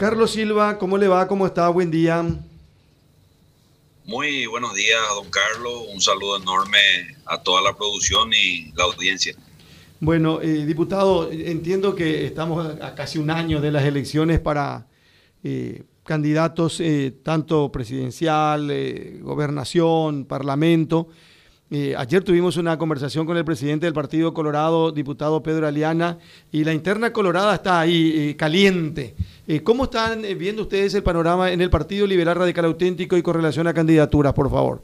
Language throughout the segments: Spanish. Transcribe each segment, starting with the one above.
Carlos Silva, ¿cómo le va? ¿Cómo está? Buen día. Muy buenos días, don Carlos. Un saludo enorme a toda la producción y la audiencia. Bueno, eh, diputado, entiendo que estamos a casi un año de las elecciones para eh, candidatos eh, tanto presidencial, gobernación, parlamento. Ayer tuvimos una conversación con el presidente del Partido Colorado, diputado Pedro Aliana, y la interna colorada está ahí caliente. ¿Cómo están viendo ustedes el panorama en el Partido Liberal Radical Auténtico y con relación a candidaturas, por favor?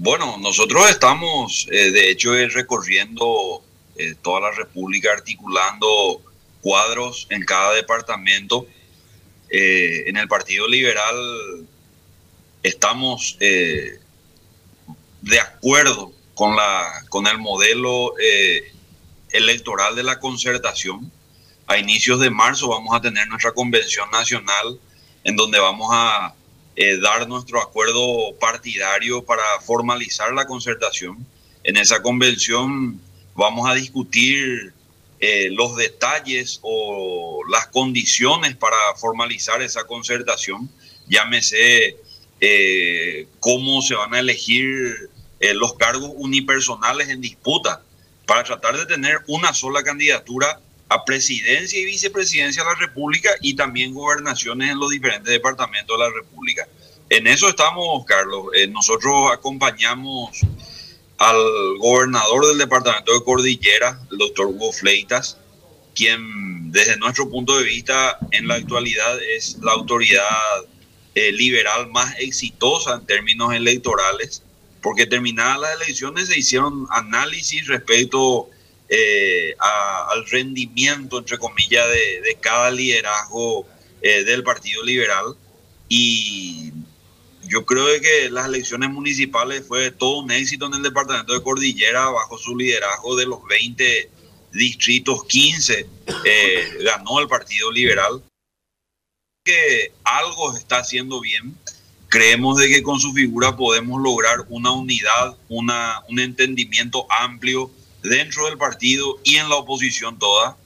Bueno, nosotros estamos, eh, de hecho, recorriendo eh, toda la República, articulando cuadros en cada departamento. Eh, en el Partido Liberal estamos de acuerdo con, la, con el modelo electoral de la concertación. A inicios de marzo vamos a tener nuestra convención nacional en donde vamos a eh, dar nuestro acuerdo partidario para formalizar la concertación. En esa convención vamos a discutir eh, los detalles o las condiciones para formalizar esa concertación. Llámese eh, cómo se van a elegir los cargos unipersonales en disputa para tratar de tener una sola candidatura a presidencia y vicepresidencia de la República y también gobernaciones en los diferentes departamentos de la República. En eso estamos, Carlos. Eh, nosotros acompañamos al gobernador del departamento de Cordillera, el doctor Hugo Fleitas, quien desde nuestro punto de vista en la actualidad es la autoridad eh, liberal más exitosa en términos electorales, porque terminadas las elecciones se hicieron análisis respecto eh, al rendimiento, entre comillas, de, cada liderazgo eh, del Partido Liberal. Y yo creo que las elecciones municipales fue todo un éxito en el departamento de Cordillera, bajo su liderazgo de los 20 distritos, 15 eh, ganó el Partido Liberal. Que algo está haciendo bien. Creemos de que con su figura podemos lograr una unidad, una, un entendimiento amplio dentro del partido y en la oposición toda.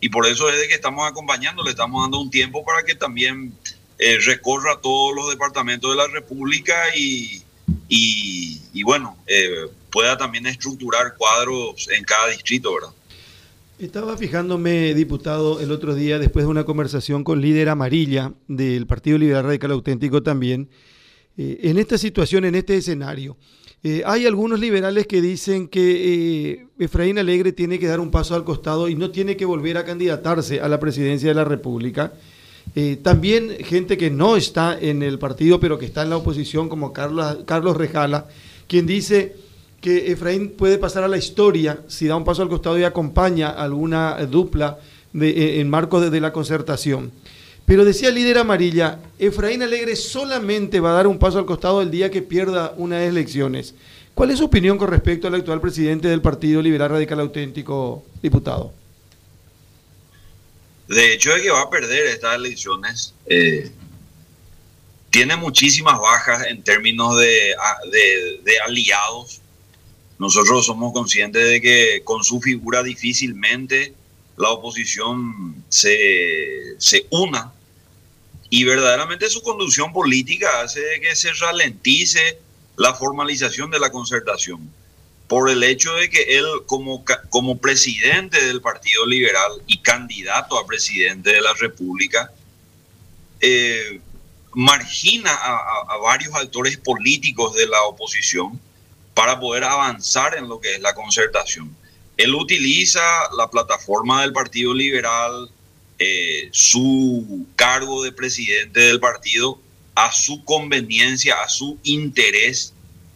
Y por eso es de que estamos acompañando, le estamos dando un tiempo para que también eh, recorra todos los departamentos de la República y, y, bueno, eh, pueda también estructurar cuadros en cada distrito, ¿verdad? Estaba fijándome, diputado, el otro día, después de una conversación con líder amarilla del Partido Liberal Radical Auténtico también, eh, en esta situación, en este escenario. Eh, hay algunos liberales que dicen que eh, Efraín Alegre tiene que dar un paso al costado y no tiene que volver a candidatarse a la presidencia de la República. También gente que no está en el partido, pero que está en la oposición, como Carlos, Carlos Rejala, quien dice que Efraín puede pasar a la historia si da un paso al costado y acompaña alguna dupla de, en marco de la concertación. Pero decía el líder amarilla, Efraín Alegre solamente va a dar un paso al costado el día que pierda unas elecciones. ¿Cuál es su opinión con respecto al actual presidente del Partido Liberal Radical Auténtico, diputado? De hecho, es que va a perder estas elecciones. Eh, tiene muchísimas bajas en términos de, de, aliados. Nosotros somos conscientes de que con su figura difícilmente la oposición se, se una. Y verdaderamente su conducción política hace que se ralentice la formalización de la concertación por el hecho de que él como, como presidente del Partido Liberal y candidato a presidente de la República, eh, margina a, varios actores políticos de la oposición para poder avanzar en lo que es la concertación. Él utiliza la plataforma del Partido Liberal, eh, su cargo de presidente del partido a su conveniencia, a su interés.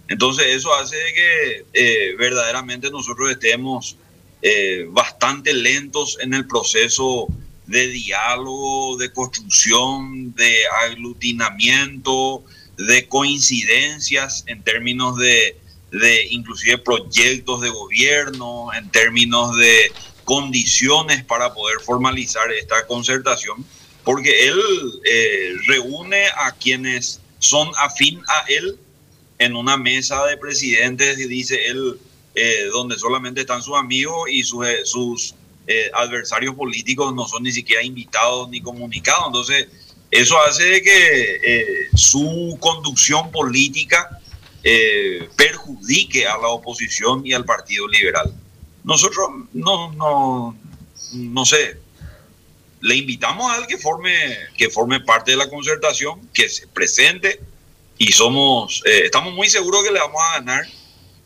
Entonces eso hace que eh, verdaderamente nosotros estemos eh, bastante lentos en el proceso de diálogo, de construcción, de aglutinamiento, de coincidencias en términos de, de inclusive proyectos de gobierno, en términos de condiciones para poder formalizar esta concertación, porque él eh, reúne a quienes son afín a él en una mesa de presidentes, y dice él, eh, donde solamente están sus amigos y sus, sus eh, adversarios políticos no son ni siquiera invitados ni comunicados. Entonces, eso hace que su conducción política eh, perjudique a la oposición y al Partido Liberal. Nosotros no, no, no sé, le invitamos a él que forme, que forme parte de la concertación, que se presente y somos, eh, estamos muy seguros que le vamos a ganar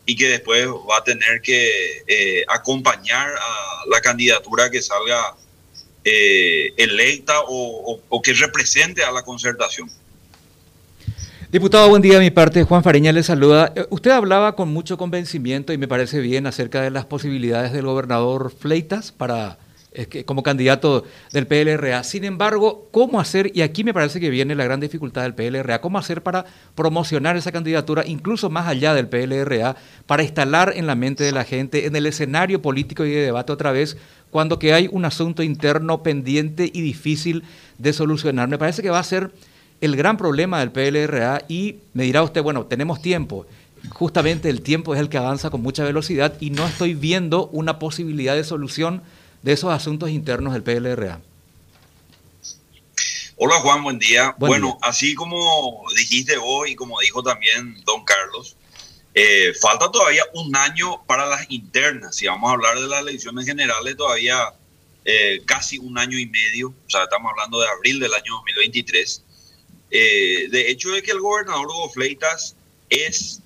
y que después va a tener que eh, acompañar a la candidatura que salga electa o, que represente a la concertación. Diputado, buen día. Mi parte, Juan Fariña le saluda. Usted hablaba con mucho convencimiento y me parece bien acerca de las posibilidades del gobernador Fleitas para como candidato del PLRA. Sin embargo, ¿cómo hacer? Y aquí me parece que viene la gran dificultad del PLRA. ¿Cómo hacer para promocionar esa candidatura, incluso más allá del PLRA, para instalar en la mente de la gente, en el escenario político y de debate otra vez, cuando que hay un asunto interno pendiente y difícil de solucionar? Me parece que va a ser el gran problema del PLRA y me dirá usted, bueno, tenemos tiempo justamente el tiempo es el que avanza con mucha velocidad y no estoy viendo una posibilidad de solución de esos asuntos internos del PLRA. Hola Juan, buen día. bueno, así como dijiste vos y como dijo también don Carlos, eh, falta todavía un año para las internas. Si vamos a hablar de las elecciones generales, todavía eh, casi un año y medio, o sea, estamos hablando de abril del año 2023. Eh, de hecho, de que el gobernador Hugo Fleitas es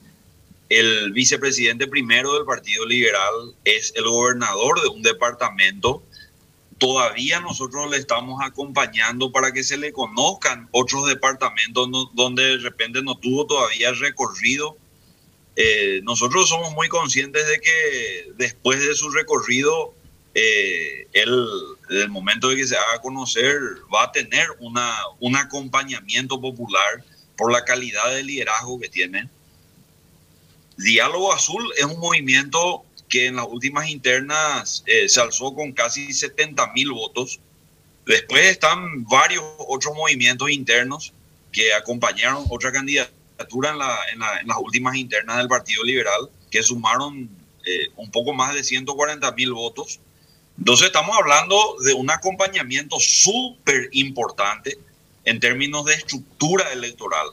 el vicepresidente primero del Partido Liberal es el gobernador de un departamento. Todavía nosotros le estamos acompañando para que se le conozcan otros departamentos donde de repente no tuvo todavía recorrido. Eh, nosotros somos muy conscientes de que después de su recorrido, eh, él, en el momento de que se haga conocer, va a tener una, un acompañamiento popular por la calidad de liderazgo que tiene Diálogo Azul es un movimiento que en las últimas internas eh, se alzó con casi 70 mil votos. Después están varios otros movimientos internos que acompañaron otra candidatura en, las últimas internas del Partido Liberal, que sumaron eh, un poco más de 140 mil votos. Entonces estamos hablando de un acompañamiento súper importante en términos de estructura electoral.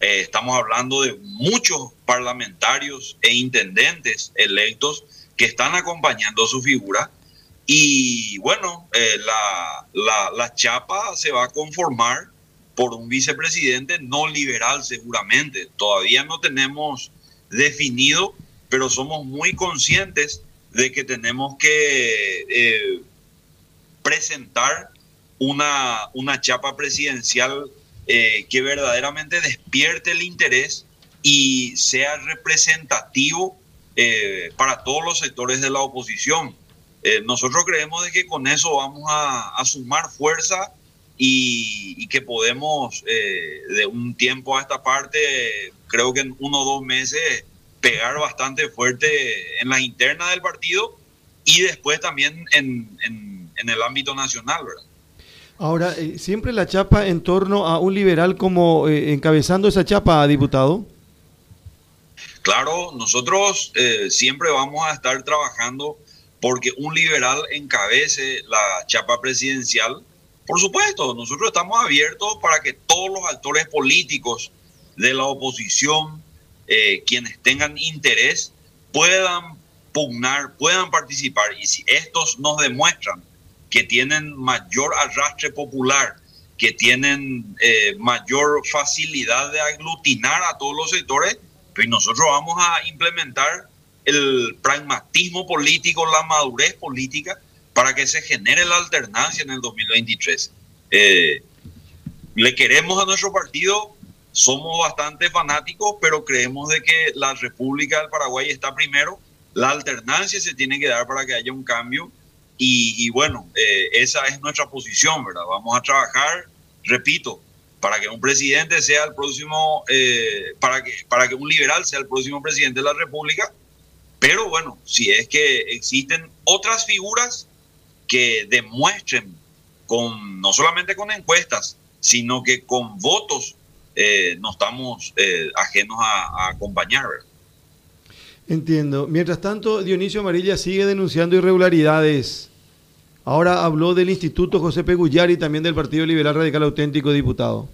Eh, estamos hablando de muchos parlamentarios e intendentes electos que están acompañando su figura. Y bueno, eh, la, la, chapa se va a conformar por un vicepresidente no liberal seguramente. Todavía no tenemos definido, pero somos muy conscientes de que tenemos que eh, presentar una, una chapa presidencial eh, que verdaderamente despierte el interés y sea representativo eh, para todos los sectores de la oposición. Nosotros creemos de que con eso vamos a, sumar fuerza y, que podemos de un tiempo a esta parte, creo que en uno o dos meses, pegar bastante fuerte en las internas del partido y después también en, en el ámbito nacional, ¿verdad? Ahora, eh, siempre la chapa en torno a un liberal como eh, encabezando esa chapa, diputado. Claro, nosotros eh, siempre vamos a estar trabajando porque un liberal encabece la chapa presidencial. Por supuesto, nosotros estamos abiertos para que todos los actores políticos de la oposición, quienes tengan interés, puedan pugnar, puedan participar. Y si estos nos demuestran que tienen mayor arrastre popular, que tienen eh, mayor facilidad de aglutinar a todos los sectores, pues nosotros vamos a implementar el pragmatismo político, la madurez política, para que se genere la alternancia en el 2023. Eh, le queremos a nuestro partido, somos bastante fanáticos, pero creemos de que la República del Paraguay está primero, la alternancia se tiene que dar para que haya un cambio y, bueno, eh, esa es nuestra posición, ¿verdad? Vamos a trabajar, repito, para que un presidente sea el próximo, eh, para, que, para que un liberal sea el próximo presidente de la República. Pero bueno, si es que existen otras figuras que demuestren con no solamente con encuestas, sino que con votos eh, no estamos ajenos a, a acompañar. ¿verdad? Entiendo. Mientras tanto, Dionisio Amarilla sigue denunciando irregularidades Ahora habló del Instituto José P. y también del Partido Liberal Radical Auténtico, diputado.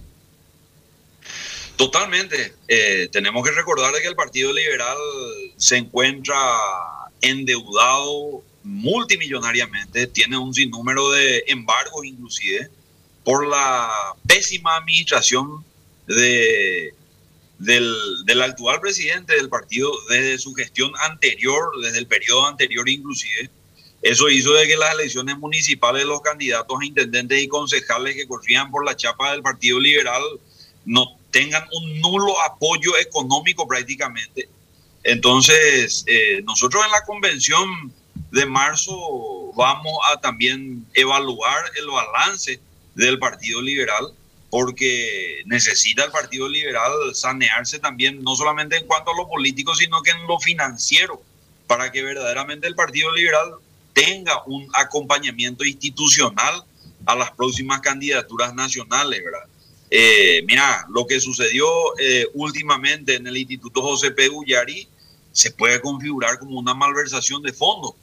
Totalmente. Eh, tenemos que recordar que el Partido Liberal se encuentra endeudado multimillonariamente, tiene un sinnúmero de embargos inclusive, por la pésima administración de, del, del, actual presidente del partido desde su gestión anterior, desde el periodo anterior inclusive. Eso hizo de que las elecciones municipales de los candidatos a intendentes y concejales que corrían por la chapa del Partido Liberal no tengan un nulo apoyo económico prácticamente. Entonces, eh, nosotros en la convención de marzo vamos a también evaluar el balance del Partido Liberal porque necesita el Partido Liberal sanearse también, no solamente en cuanto a lo político, sino que en lo financiero, para que verdaderamente el Partido Liberal tenga un acompañamiento institucional a las próximas candidaturas nacionales. Eh, mira, lo que sucedió eh, últimamente en el Instituto José P. Gullari se puede configurar como una malversación de fondos.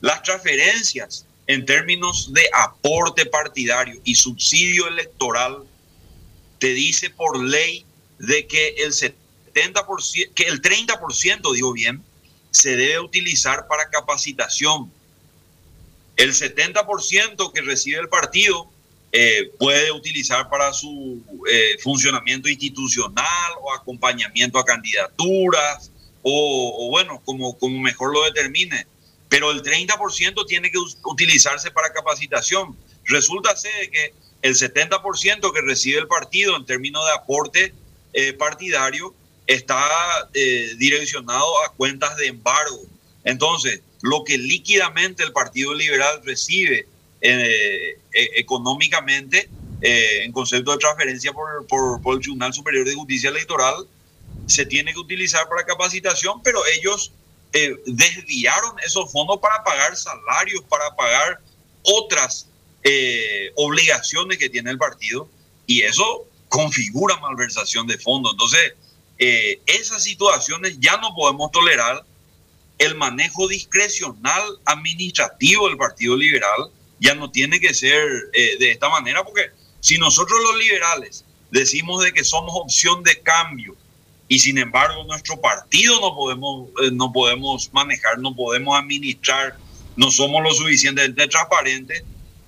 Las transferencias en términos de aporte partidario y subsidio electoral te dice por ley de que el 70%, que el 30%, digo bien, se debe utilizar para capacitación. El 70% que recibe el partido eh, puede utilizar para su eh, funcionamiento institucional o acompañamiento a candidaturas o, bueno, como, como mejor lo determine. Pero el 30% tiene que utilizarse para capacitación. Resulta ser que el 70% que recibe el partido en términos de aporte eh, partidario está direccionado a cuentas de embargo. Entonces, lo que líquidamente el Partido Liberal recibe eh, eh, económicamente eh, en concepto de transferencia por, por, el Tribunal Superior de Justicia Electoral se tiene que utilizar para capacitación, pero ellos desviaron esos fondos para pagar salarios, para pagar otras obligaciones que tiene el partido y eso configura malversación de fondos. Entonces, esas situaciones ya no podemos tolerar el manejo discrecional administrativo del Partido Liberal ya no tiene que ser eh, de esta manera, porque si nosotros los liberales decimos de que somos opción de cambio y sin embargo nuestro partido no podemos, eh, no podemos manejar, no podemos administrar, no somos lo suficientemente transparentes,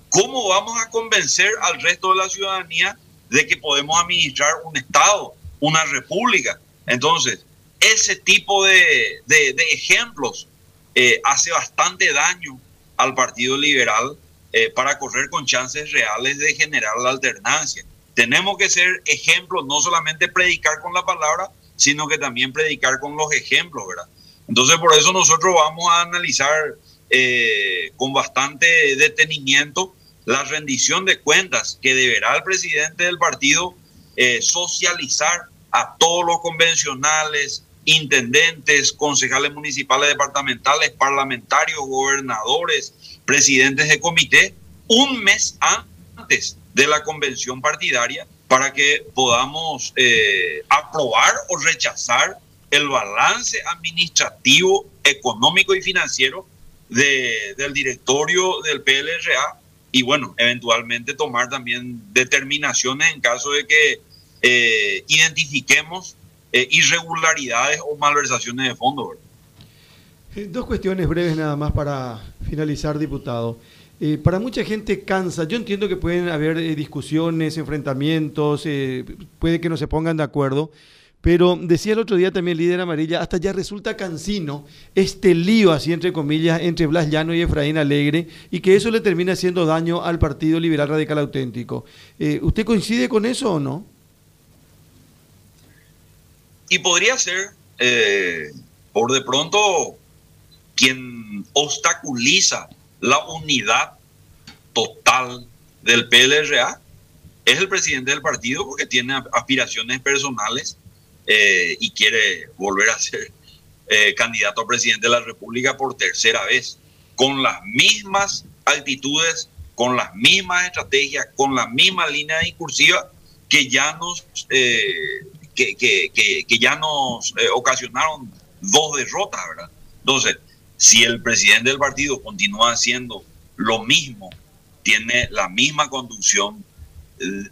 ¿cómo vamos a convencer al resto de la ciudadanía de que podemos administrar un Estado, una república? Entonces, ese tipo de, de, ejemplos eh, hace bastante daño al Partido Liberal eh, para correr con chances reales de generar la alternancia. Tenemos que ser ejemplos, no solamente predicar con la palabra, sino que también predicar con los ejemplos, ¿verdad? Entonces, por eso nosotros vamos a analizar eh, con bastante detenimiento la rendición de cuentas que deberá el presidente del partido eh, socializar a todos los convencionales, intendentes, concejales municipales, departamentales, parlamentarios, gobernadores, presidentes de comité un mes antes de la convención partidaria para que podamos eh, aprobar o rechazar el balance administrativo, económico y financiero del directorio del PLRA y bueno, eventualmente tomar también determinaciones en caso de que eh, identifiquemos eh, irregularidades o malversaciones de fondos. Eh, dos cuestiones breves nada más para finalizar, diputado. Para mucha gente cansa. Yo entiendo que pueden haber discusiones, enfrentamientos, puede que no se pongan de acuerdo, pero decía el otro día también el líder amarilla, hasta ya resulta cansino este lío, así entre comillas, entre Blas Llano y Efraín Alegre, y que eso le termina haciendo daño al Partido Liberal Radical Auténtico. ¿Usted coincide con eso o no? Y podría ser, por de pronto, quien obstaculiza la unidad total del PLRA es el presidente del partido porque tiene aspiraciones personales eh, y quiere volver a ser eh, candidato a presidente de la República por tercera vez, con las mismas actitudes, con las mismas estrategias, con la misma línea discursiva que ya nos, eh, que, que, que, ya nos ocasionaron dos derrotas, ¿verdad? Entonces, si el presidente del partido continúa haciendo lo mismo, tiene la misma conducción,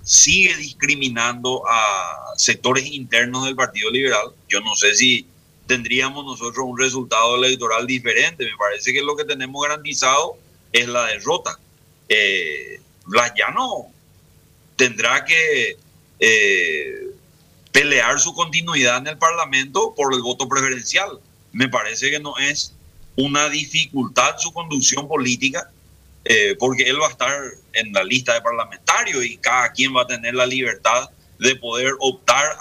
sigue discriminando a sectores internos del Partido Liberal. Yo no sé si tendríamos nosotros un resultado electoral diferente. Me parece que lo que tenemos garantizado es la derrota. Eh, no tendrá que eh, pelear su continuidad en el Parlamento por el voto preferencial. Me parece que no es una dificultad su conducción política, eh, porque él va a estar en la lista de parlamentarios y cada quien va a tener la libertad de poder optar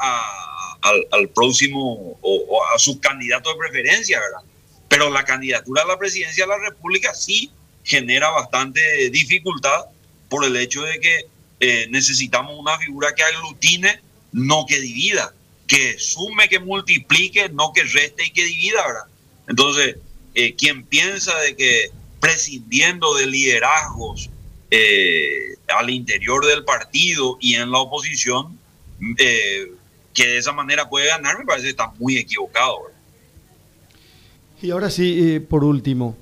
al, próximo o, a su candidato de preferencia, ¿verdad? Pero la candidatura a la presidencia de la República sí genera bastante dificultad por el hecho de que eh, necesitamos una figura que aglutine, no que divida, que sume, que multiplique, no que reste y que divida, ¿verdad? Entonces, eh, quien piensa de que prescindiendo de liderazgos eh, al interior del partido y en la oposición, que de esa manera puede ganar, me parece que está muy equivocado. ¿verdad? Y ahora sí, por último,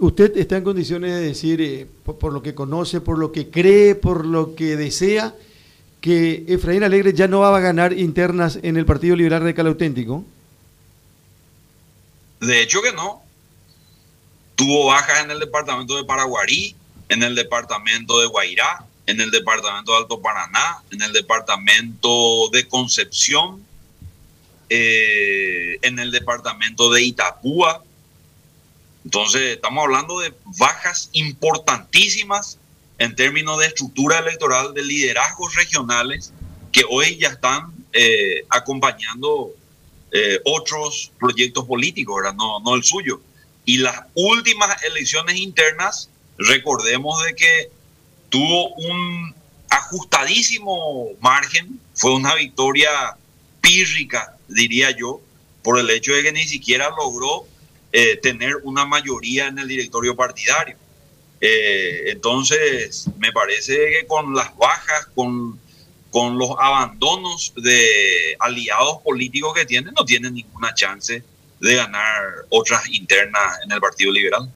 ¿Usted está en condiciones de decir, eh, por, lo que conoce, por lo que cree, por lo que desea, que Efraín Alegre ya no va a ganar internas en el Partido Liberal Radical Auténtico? De hecho que no. Tuvo bajas en el departamento de Paraguarí, en el departamento de Guairá, en el departamento de Alto Paraná, en el departamento de Concepción, eh, en el departamento de Itapúa, entonces, estamos hablando de bajas importantísimas en términos de estructura electoral, de liderazgos regionales que hoy ya están eh, acompañando eh, otros proyectos políticos, No, no el suyo. Y las últimas elecciones internas, recordemos de que tuvo un ajustadísimo margen, fue una victoria pírrica, diría yo, por el hecho de que ni siquiera logró eh, tener una mayoría en el directorio partidario. Eh, entonces, me parece que con las bajas, con, con los abandonos de aliados políticos que tienen, no tienen ninguna chance de ganar otras internas en el Partido Liberal.